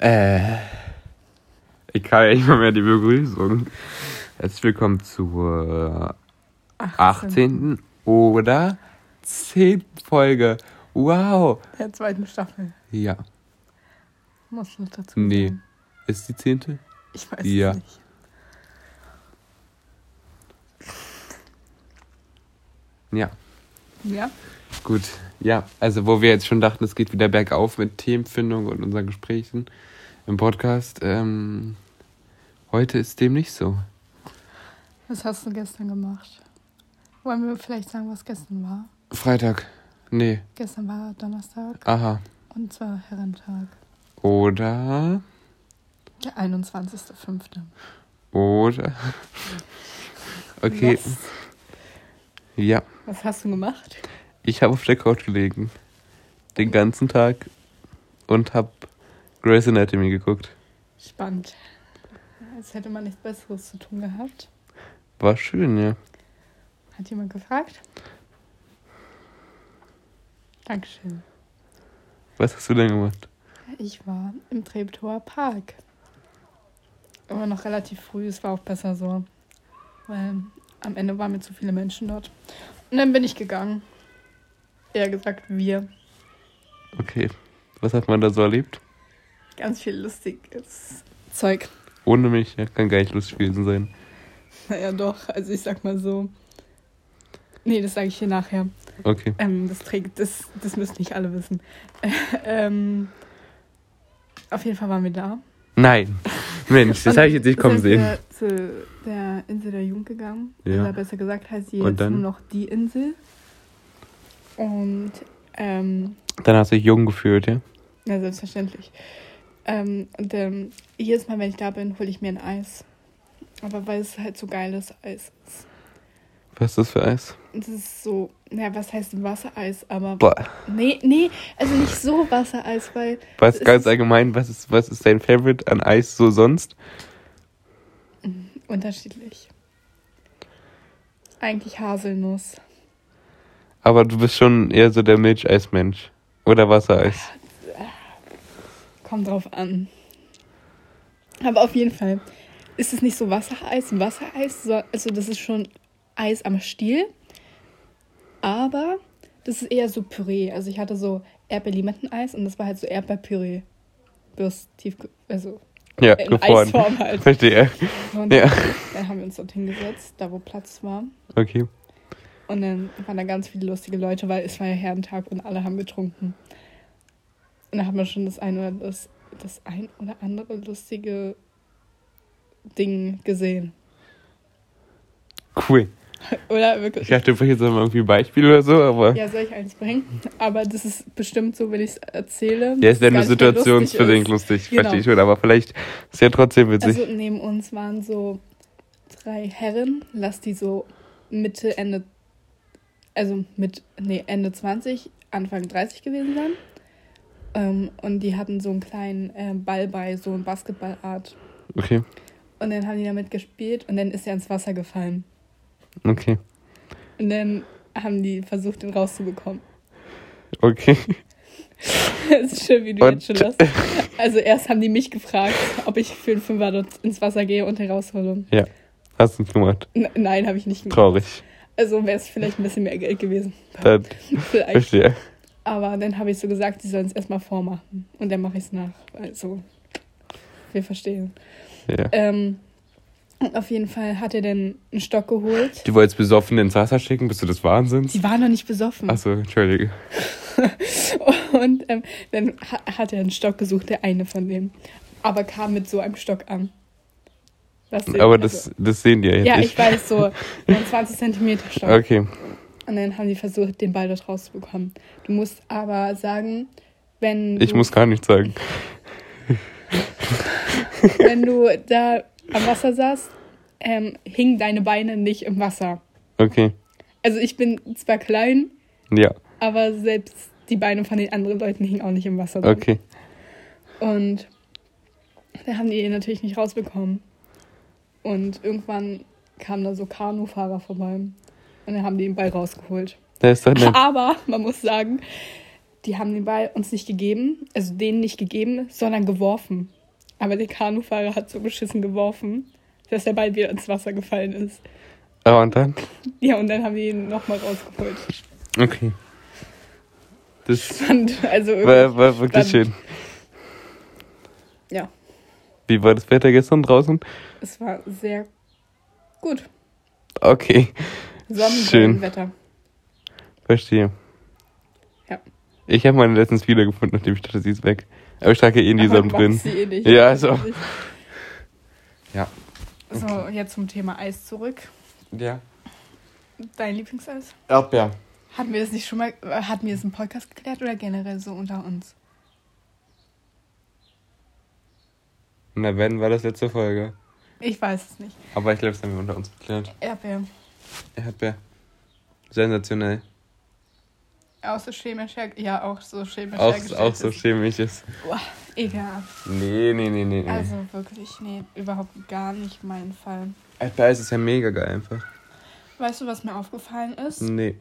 Äh, ich kann ja nicht mal mehr die Begrüßung. Herzlich willkommen zur 18. oder 10. Folge. Wow. Der zweiten Staffel. Ja. Muss noch dazu Nee. sagen. Ist die 10.? Ich weiß Ja. es nicht. Ja. Ja? Gut. Ja, also wo wir jetzt schon dachten, es geht wieder bergauf mit Themenfindung und unseren Gesprächen im Podcast. Ähm, heute ist dem nicht so. Was hast du gestern gemacht? Wollen wir vielleicht sagen, was gestern war? Freitag. Nee. Gestern war Donnerstag Aha. und zwar Herrentag. Oder. Der 21.05. Oder. Okay. Was, Ja. was hast du gemacht? Ich habe auf der Couch gelegen. Den ganzen Tag. Und habe Grey's Anatomy geguckt. Spannend. Als hätte man nichts Besseres zu tun gehabt. War schön, ja. Hat jemand gefragt? Dankeschön. Was hast du denn gemacht? Ich war im Treptower Park. Aber noch relativ früh, es war auch besser so. Weil am Ende waren mir zu viele Menschen dort. Und dann bin ich gegangen. Eher gesagt, wir. Okay. Was hat man da so erlebt? Ganz viel lustiges Zeug. Ohne mich, ja, kann gar nicht lustig gewesen sein. Naja, doch. Also ich sag mal so. Nee, das sage ich hier nachher. Okay. Ähm, das trägt, das, das müssen nicht alle wissen. ähm, auf jeden Fall waren wir da. Nein. Mensch, das habe ich jetzt nicht kommen sehen. wir zu der Insel der Jugend gegangen. Ja. Oder besser gesagt heißt sie jetzt dann? nur noch die Insel. Und, ähm, Dann hast du dich jung gefühlt, ja? ja, selbstverständlich. Ähm, und ähm, jedes Mal, wenn ich da bin, hole ich mir ein Eis. Aber weil es halt so geiles Eis ist. Was ist das für Eis? Das ist so, naja, was heißt Wassereis? Aber. Boah. Nee, nee, also nicht so Wassereis, weil. Was ganz allgemein, was ist, was ist dein Favorite an Eis so sonst? Unterschiedlich. Eigentlich Haselnuss. Aber du bist schon eher so der Milcheismensch. Oder Wassereis. Kommt drauf an. Aber auf jeden Fall ist es nicht so Wassereis, Wassereis, so, also das ist schon Eis am Stiel. Aber das ist eher so Püree. Also ich hatte so Erdbeer-Limetteneis und das war halt so Erdbeerpüree. Bloß tief, also Ja, in gefroren. Eisform halt. Verstehe. Und Ja. dann haben wir uns dort hingesetzt, da wo Platz war. Okay. Und dann waren da ganz viele lustige Leute, weil es war ja Herrentag und alle haben getrunken. Und da hat man schon das eine oder das, das ein oder andere lustige Ding gesehen. Cool. Oder Ich wirklich? dachte, du bringst jetzt mal irgendwie ein Beispiel oder so, aber. Ja, soll ich eins bringen? Aber das ist bestimmt so, wenn ich es erzähle. Ja, ist ja nur situationsbedingt lustig lustig, Genau. verstehe ich schon, aber vielleicht ist ja trotzdem witzig. Also neben uns waren so drei Herren, lass die so Mitte, Ende, also mit, nee, Ende 20, Anfang 30 gewesen sein. Ähm, und die hatten so einen kleinen äh, Ball bei, so eine Basketballart. okay, Und dann haben die damit gespielt und dann ist er ins Wasser gefallen. okay, Und dann haben die versucht, ihn rauszubekommen. okay. Es ist schön, wie du Und- jetzt schon lachst. Also erst haben die mich gefragt, ob ich für einen Fünfer dort ins Wasser gehe und ihn raushole. Hast du nicht gemacht. N nein, habe ich nicht gemacht. Traurig. Also wäre es vielleicht ein bisschen mehr Geld gewesen. Dann Vielleicht. verstehe. Aber dann habe ich so gesagt, sie sollen es erstmal vormachen. Und dann mache ich es nach. Also, wir verstehen. Ja. Ähm, und auf jeden Fall hat er dann einen Stock geholt. Du wolltest besoffen ins Wasser schicken? Bist du des Wahnsinns? Die waren noch nicht besoffen. Achso, entschuldige. Und ähm, dann ha hat er einen Stock gesucht, der eine von denen. Aber kam mit so einem Stock an. Das sehen- Aber also- das, das sehen die ja jetzt Ja, ich weiß, so ein 20 Zentimeter Stock. Okay. Und dann haben die versucht, den Ball dort rauszubekommen. Du musst aber sagen, wenn Ich muss gar nichts sagen. wenn du da am Wasser saßt, ähm, hingen deine Beine nicht im Wasser. Okay. Also ich bin zwar klein, Ja, aber selbst die Beine von den anderen Leuten hingen auch nicht im Wasser. okay. Und da haben die ihn natürlich nicht rausbekommen. Und irgendwann kamen da so Kanufahrer vorbei. Und dann haben die den Ball rausgeholt. Aber man muss sagen, die haben den Ball uns nicht gegeben, also denen nicht gegeben, sondern geworfen. Aber der Kanufahrer hat so beschissen geworfen, dass der Ball wieder ins Wasser gefallen ist. Ah, und dann? Ja, und dann haben wir ihn nochmal rausgeholt. Okay. Das Fand, also war, war wirklich dann- schön. Ja, Wie war das Wetter gestern draußen? es war sehr gut. Okay, Schön. Wetter. verstehe. Ja. Ich habe meine letztens wiedergefunden, nachdem ich dachte, sie ist weg. Aber ich trage eh in diesem du drin. sie eh nicht. Ja, also. Ja. So, jetzt zum Thema Eis zurück. Ja. Dein Lieblingseis? Erdbeer. Hatten wir das nicht schon mal, äh, hatten wir das im Podcast geklärt oder generell so unter uns? Na, wenn, war das letzte Folge. Ich weiß es nicht. Aber ich glaube, das haben wir unter uns geklärt. Erdbeer. Erdbeer. Sensationell. Auch so chemisch ja, auch so chemisch Auch, auch so ist. chemisches. Boah, ekelhaft. Nee, nee, nee, nee. nee. Also wirklich, nee, überhaupt gar nicht mein Fall. Erdbeereis ist ja mega geil einfach. Weißt du, was mir aufgefallen ist? Nee.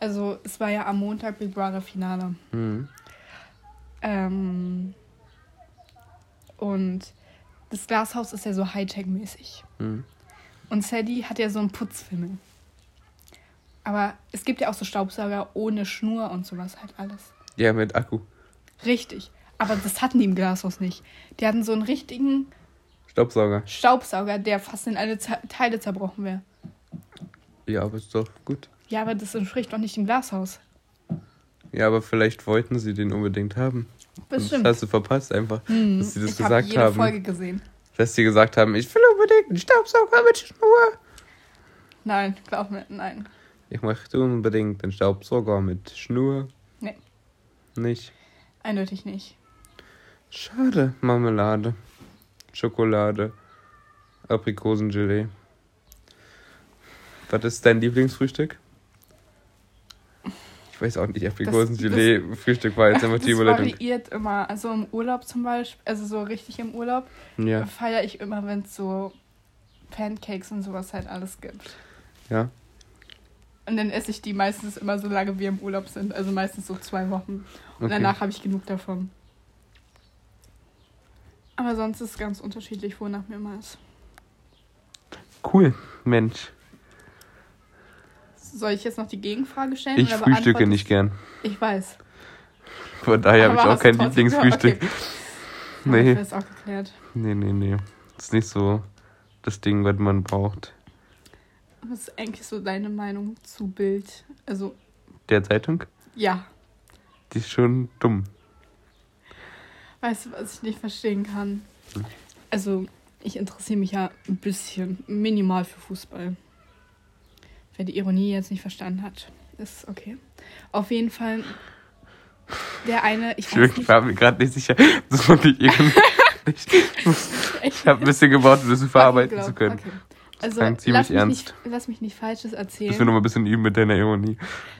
Also, es war ja am Montag Big Brother Finale. Mhm. Ähm, und das Glashaus ist ja so Hightech-mäßig. Mhm. Und Sadie hat ja so einen Putzfimmel. Aber es gibt ja auch so Staubsauger ohne Schnur und sowas halt alles. Ja, mit Akku. Richtig. Aber das hatten die im Glashaus nicht. Die hatten so einen richtigen Staubsauger. Staubsauger, der fast in alle Ze Teile zerbrochen wäre. Ja, aber ist doch gut. Ja, aber das entspricht doch nicht dem Glashaus. Ja, aber vielleicht wollten sie den unbedingt haben. Bestimmt. Das hast du verpasst einfach, Hm, dass sie das ich habe gesagt jede haben. Folge gesehen. Dass sie gesagt haben, ich will unbedingt einen Staubsauger mit Schnur. Nein, glaub mir, nein. Ich möchte unbedingt einen Staubsauger mit Schnur. Nee. Nicht. Eindeutig nicht. Schade. Marmelade. Schokolade. Aprikosengelee. Was ist dein Lieblingsfrühstück? Ich weiß auch nicht, Aprikosengelee. Frühstück war jetzt immer die das Überleitung. variiert immer. Also im Urlaub zum Beispiel, also so richtig im Urlaub, Ja, feiere ich immer, wenn es so Pancakes und sowas halt alles gibt. ja. Und dann esse ich die meistens immer so lange wir im Urlaub sind. Also meistens so zwei Wochen. Und Okay. danach habe ich genug davon. Aber sonst ist es ganz unterschiedlich, wonach mir immer ist. Cool, Mensch. Soll ich jetzt noch die Gegenfrage stellen? Ich frühstücke nicht gern. Ich weiß. Von daher habe ich auch kein Lieblingsfrühstück. Okay. Nee. das auch geklärt. Nee, nee, nee. Das ist nicht so das Ding, was man braucht. Was ist eigentlich so deine Meinung zu Bild? Also, Der Zeitung, ja. die ist schon dumm. Weißt du, was ich nicht verstehen kann? Hm. Also, ich interessiere mich ja ein bisschen, minimal für Fußball. Wer die Ironie jetzt nicht verstanden hat, ist okay. Auf jeden Fall, der eine, ich Ich, weiß nicht. war mir gerade nicht sicher, dass man die eben nicht. Ich habe ein bisschen gebaut, um das verarbeiten zu können. Okay. Also, lass mich, ernst. nicht, lass mich nicht Falsches erzählen. Das wir noch mal ein bisschen üben mit deiner Ironie.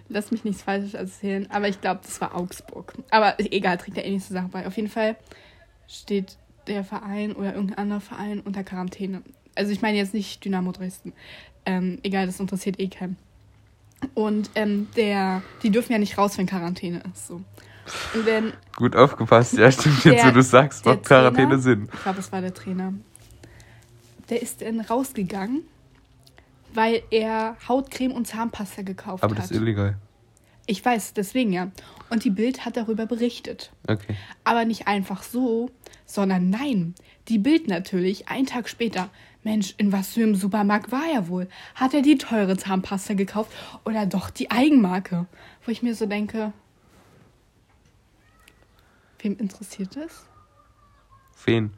Lass mich nichts Falsches erzählen, aber ich glaube, das war Augsburg. Aber egal, trägt ja eh nicht zur Sache bei. Auf jeden Fall steht der Verein oder irgendein anderer Verein unter Quarantäne. Also ich meine jetzt nicht Dynamo Dresden. Ähm, egal, das interessiert eh keinen. Und ähm, der, die dürfen ja nicht raus, wenn Quarantäne ist. So. Und wenn, Gut aufgepasst, ja, stimmt jetzt, wo du sagst, macht Quarantäne Trainer- Sinn. ich glaube, es war der Trainer, der ist dann rausgegangen, weil er Hautcreme und Zahnpasta gekauft Aber hat. das ist illegal. Ich weiß, deswegen ja. Und die Bild hat darüber berichtet. Okay. Aber nicht einfach so, sondern nein. Die Bild natürlich, einen Tag später. Mensch, in was für einem Supermarkt war er wohl? Hat er die teure Zahnpasta gekauft oder doch die Eigenmarke? Wo ich mir so denke, wem interessiert das? Wen?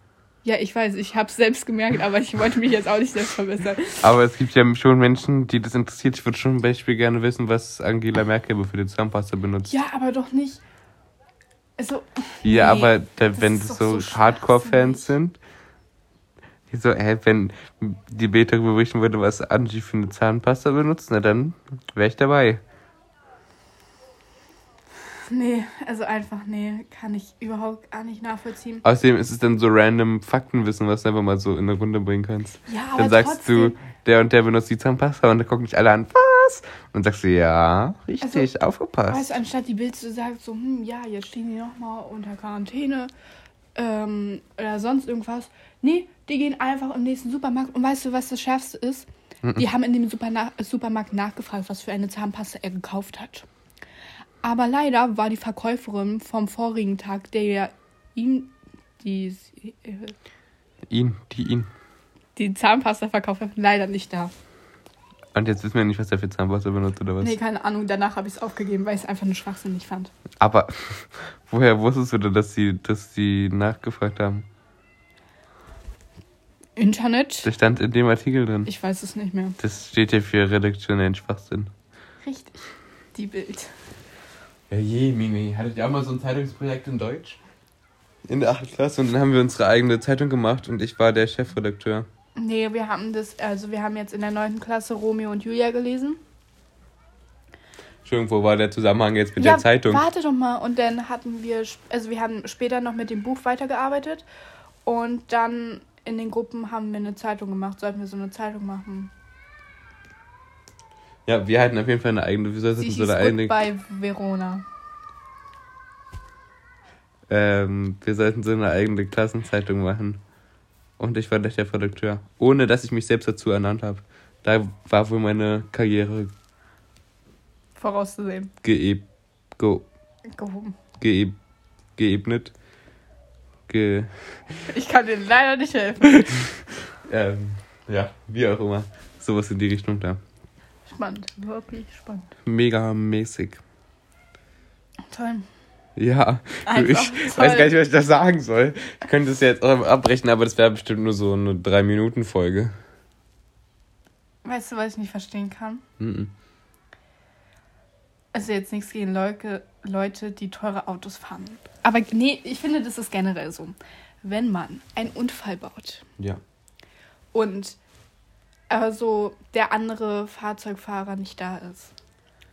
Ja, ich weiß, ich habe es selbst gemerkt, aber ich wollte mich jetzt auch nicht selbst verbessern. Aber es gibt ja schon Menschen, die das interessiert. Ich würde schon zum Beispiel gerne wissen, was Angela Merkel für die Zahnpasta benutzt. Ja, aber doch nicht. Also, Ja, Nee, aber da, wenn das so, so Hardcore-Fans sind, die so, hä, wenn die darüber berichten würde, was Angie für eine Zahnpasta benutzt, na dann wäre ich dabei. nee, also einfach, nee, kann ich überhaupt gar nicht nachvollziehen. Außerdem ist es dann so random Faktenwissen, was du einfach mal so in eine Runde bringen kannst. Ja, aber Dann sagst trotzdem, du, der und der benutzt die Zahnpasta und dann gucken dich alle an, was? Und sagst du, ja, richtig, Also, aufgepasst. Weißt du, anstatt die Bild zu sagen, so, hm, ja, jetzt stehen die nochmal unter Quarantäne ähm, oder sonst irgendwas. Nee, die gehen einfach im nächsten Supermarkt. Und weißt du, was das Schärfste ist? Die haben in dem Superna Supermarkt nachgefragt, was für eine Zahnpasta er gekauft hat. Aber leider war die Verkäuferin vom vorigen Tag, der ja ihm die, äh, ihn, die ihn. die Zahnpasta verkauft hat, leider nicht da. Und jetzt wissen wir nicht, was er für Zahnpasta benutzt oder was. Nee, keine Ahnung. Danach habe ich es aufgegeben, weil ich es einfach nur schwachsinnig fand. Aber woher wusstest du denn, dass sie, dass sie nachgefragt haben? Internet? Das stand in dem Artikel drin. Ich weiß es nicht mehr. Das steht ja für redaktionellen Schwachsinn. Richtig. Die Bild. Ja, je, Mimi. Hattet ihr auch mal so ein Zeitungsprojekt in Deutsch? In der 8. Klasse und dann haben wir unsere eigene Zeitung gemacht und ich war der Chefredakteur. Nee, wir haben das, also wir haben jetzt in der 9. Klasse Romeo und Julia gelesen. Entschuldigung, wo war der Zusammenhang jetzt mit ja, der Zeitung? Warte doch mal. Und dann hatten wir, also wir haben später noch mit dem Buch weitergearbeitet. Und dann in den Gruppen haben wir eine Zeitung gemacht. Sollten wir so eine Zeitung machen? Ja, wir hatten auf jeden Fall eine eigene, Sie sollten hieß so eine eigene, bei Verona. ähm, wir sollten so eine eigene Klassenzeitung machen. Und ich war der Chefredakteur. Ohne, dass ich mich selbst dazu ernannt habe. Da war wohl meine Karriere Vorauszusehen. geeb, ge, Gehoben. geeb, geebnet. Ge, Ich kann dir leider nicht helfen. ähm, ja, wie auch immer. Sowas in die Richtung da. Spannend. Wirklich spannend. Mega mäßig. Toll. Ja, Einfach ich toll. weiß gar nicht, was ich da sagen soll. Ich könnte es jetzt abbrechen, aber das wäre bestimmt nur so eine 3-Minuten-Folge. Weißt du, was ich nicht verstehen kann? Mhm. Also jetzt nichts gegen Leute, Leute, die teure Autos fahren. Aber nee, ich finde, das ist generell so. Wenn man einen Unfall baut Ja. und aber so der andere Fahrzeugfahrer nicht da ist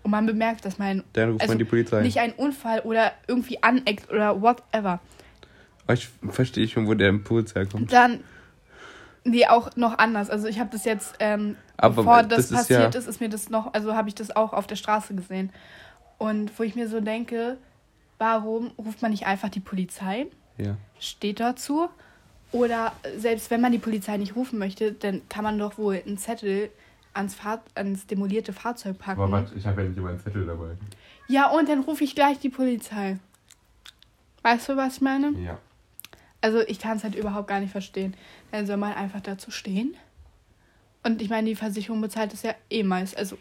und man bemerkt, dass man Also man die Polizei. nicht einen Unfall oder irgendwie aneckt oder whatever, Oh, ich verstehe schon, wo der Impuls herkommt. dann nee, auch noch anders. Also ich habe das jetzt, ähm, Aber bevor das das, ist passiert ja- ist, ist mir das noch, also habe ich das auch auf der Straße gesehen. Und wo ich mir so denke, warum ruft man nicht einfach die Polizei? Ja. Steht dazu. Oder selbst wenn man die Polizei nicht rufen möchte, dann kann man doch wohl einen Zettel ans, Fahr ans demolierte Fahrzeug packen. ich habe ja nicht immer einen Zettel dabei. Ja, und dann rufe ich gleich die Polizei. Weißt du, was ich meine? Ja. Also ich kann es halt überhaupt gar nicht verstehen. Dann soll man einfach dazu stehen. Und ich meine, die Versicherung bezahlt es ja eh meist, also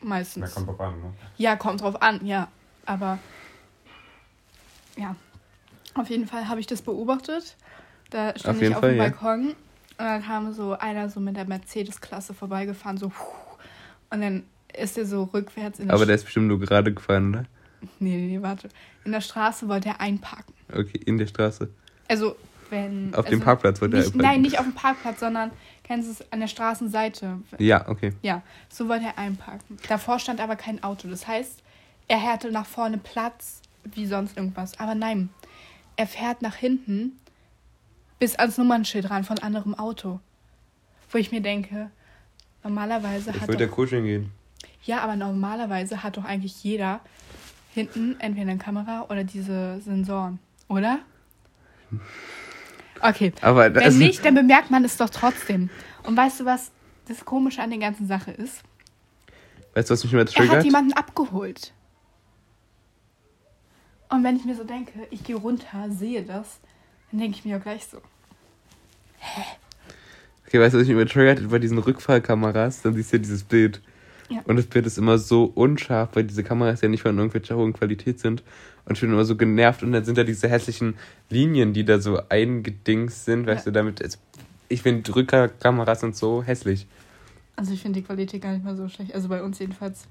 meistens. drauf an, ne? Ja, kommt drauf an, ja. Aber ja, auf jeden Fall habe ich das beobachtet. Da stand Auf ich jeden auf Fall, dem ja. Balkon und dann kam so einer so mit der Mercedes-Klasse vorbeigefahren, so und dann ist er so rückwärts in der Aber der ist bestimmt nur gerade gefahren, ne? nee, nee, nee, warte. In der Straße wollte er einparken. Okay, in der Straße. Also, wenn. Auf also dem Parkplatz wollte er nicht, einparken. Nein, nicht auf dem Parkplatz, sondern kennst du es an der Straßenseite. Ja, okay. Ja, so wollte er einparken. Davor stand aber kein Auto. Das heißt, er hatte nach vorne Platz wie sonst irgendwas. Aber nein, er fährt nach hinten bis ans Nummernschild ran von anderem Auto. Wo ich mir denke, normalerweise Ich hat würde ja doch, kuscheln gehen. ja, aber normalerweise hat doch eigentlich jeder hinten entweder eine Kamera oder diese Sensoren, oder? Okay. Aber Wenn nicht, dann bemerkt man es doch trotzdem. Und weißt du, was das Komische an der ganzen Sache ist? Weißt du, was mich immer Er hat triggert? jemanden abgeholt. Und wenn ich mir so denke, ich gehe runter, sehe das, dann denke ich mir auch gleich so. Okay, weißt du, was mich immer triggert? Bei diesen Rückfahrkameras, dann siehst du ja dieses Bild. Ja. Und das Bild ist immer so unscharf, weil diese Kameras ja nicht von irgendwelcher hohen Qualität sind. Und ich bin immer so genervt. Und dann sind da diese hässlichen Linien, die da so eingedingst sind, weißt Ja. du, damit. Es, ich finde, Rückfahrkameras sind so hässlich. Also ich finde die Qualität gar nicht mal so schlecht. Also bei uns jedenfalls.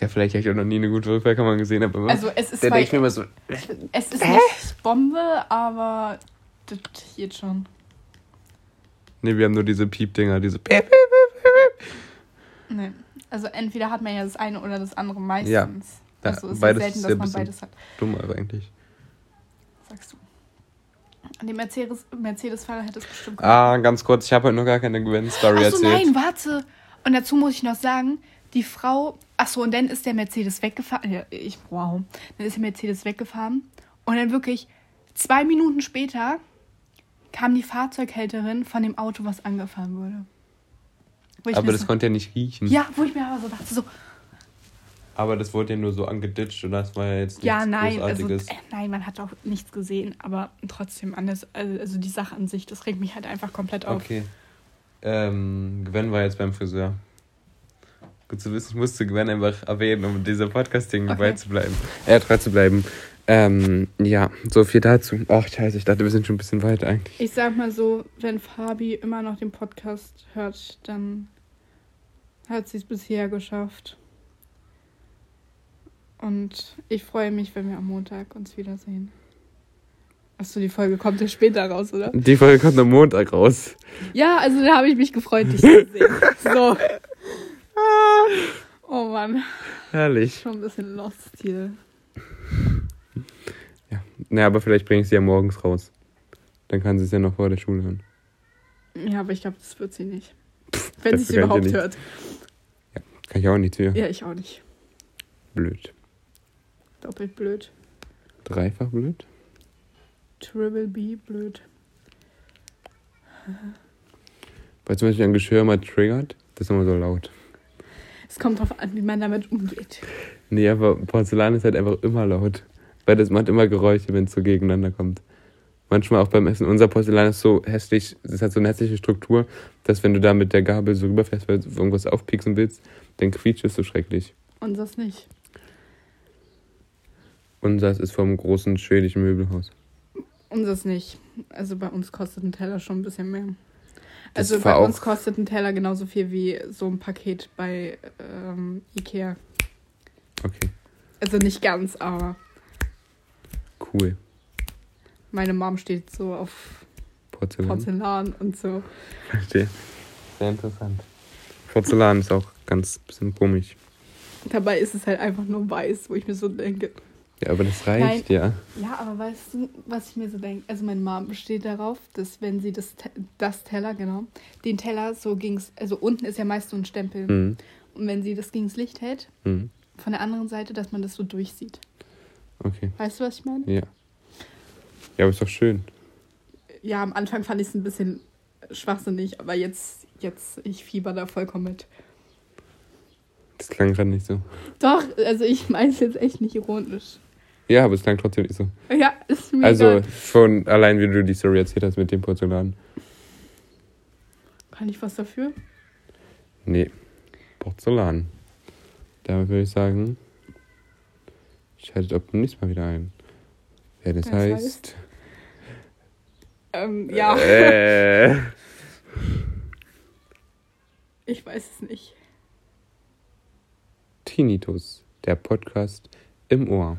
Ja, vielleicht habe ich auch noch nie eine gute Rückfahrkamera gesehen, aber Also es ist da denke ich mir immer so, es ist nicht Bombe, aber das geht schon. nee, wir haben nur diese Piepdinger, diese Piep, Piep, Piep, Piep. Nee. Also entweder hat man ja das eine oder das andere meistens. Ja. Also es ist beides selten, ist dass man beides hat, Dumm aber eigentlich. sagst du. Den Mercedes- Mercedes-Fahrer hätte es bestimmt Ah, ganz kurz, ich habe heute noch gar keine Gwen-Story Achso, erzählt. nein, warte. Und dazu muss ich noch sagen, die Frau, ach so, und dann ist der Mercedes weggefahren. Ja, ich, wow. Dann ist der Mercedes weggefahren. Und dann wirklich zwei Minuten später kam die Fahrzeughälterin von dem Auto, was angefahren wurde. Aber das so, konnte ja nicht riechen. Ja, wo ich mir aber so dachte, so, Aber das wurde ja nur so angeditscht und das war ja jetzt nichts ja, nein, also, Großartiges. äh, nein, man hat auch nichts gesehen, aber trotzdem, anders, also, also die Sache an sich, das regt mich halt einfach komplett auf. Okay. Ähm, Gwen war jetzt beim Friseur. Gut zu wissen, ich musste Gwen einfach erwähnen, um dieser Podcast-Ding Okay. beizubleiben. Äh, treu zu bleiben. Ähm, ja, so viel dazu. Ach, scheiße, ich dachte, wir sind schon ein bisschen weit eigentlich. Ich sag mal so, wenn Fabi immer noch den Podcast hört, dann hat sie es bisher geschafft. Und ich freue mich, wenn wir am Montag uns wiedersehen. Achso, die Folge kommt ja später raus, oder? Die Folge kommt am Montag raus. Ja, also da habe ich mich gefreut, dich zu sehen. So. Oh Mann, Herrlich. schon ein bisschen lost hier. Naja, aber vielleicht bringe ich sie ja morgens raus. Dann kann sie es ja noch vor der Schule hören. Ja, aber ich glaube, das wird sie nicht. Wenn sie es überhaupt ja hört. Kann ich auch nicht für. Ja, ich auch nicht. Blöd. Doppelt blöd. Dreifach blöd? Triple B blöd. Weil zum Beispiel ein Geschirr mal triggert, das ist immer so laut. Es kommt drauf an, wie man damit umgeht. Nee, aber Porzellan ist halt einfach immer laut. Weil das macht immer Geräusche, wenn es so gegeneinander kommt. Manchmal auch beim Essen. Unser Porzellan ist so hässlich, es hat so eine hässliche Struktur, dass wenn du da mit der Gabel so rüberfährst, weil du irgendwas aufpieksen willst, dann quietscht es so schrecklich. Unseres nicht. Unseres ist vom großen schwedischen Möbelhaus. Unseres nicht. Also bei uns kostet ein Teller schon ein bisschen mehr. Das Also bei uns kostet ein Teller genauso viel wie so ein Paket bei ähm, Ikea. Okay, Also nicht ganz, aber cool. meine Mom steht so auf Porzellan. Porzellan und so. Verstehe. Sehr interessant. Porzellan ist auch ganz bisschen komisch. Dabei ist es halt einfach nur weiß, wo ich mir so denke. Ja, aber das reicht ja. Ja, aber weißt du, was ich mir so denke? Also meine Mom besteht darauf, dass wenn sie das, das Teller, genau, den Teller so ging's, also unten ist ja meist so ein Stempel. Mhm. Und wenn sie das gegens Licht hält, Mhm. von der anderen Seite, dass man das so durchsieht. Okay, Weißt du, was ich meine? ja. Ja, aber ist doch schön. Ja, am Anfang fand ich es ein bisschen schwachsinnig, aber jetzt, jetzt, ich fieber da vollkommen mit. Das klang gerade nicht so. Doch, also ich meine es jetzt echt nicht ironisch. Ja, aber es klang trotzdem nicht so. Ja, ist mir Also schon allein, wie du die Story erzählt hast mit dem Porzellan. Kann ich was dafür? Nee, Porzellan. Da würde ich sagen, schaltet auch beim nächsten Mal wieder ein. Wer das, Das heißt. heißt? Ähm, ja, Äh, ich weiß es nicht. Tinnitus, der Podcast im Ohr.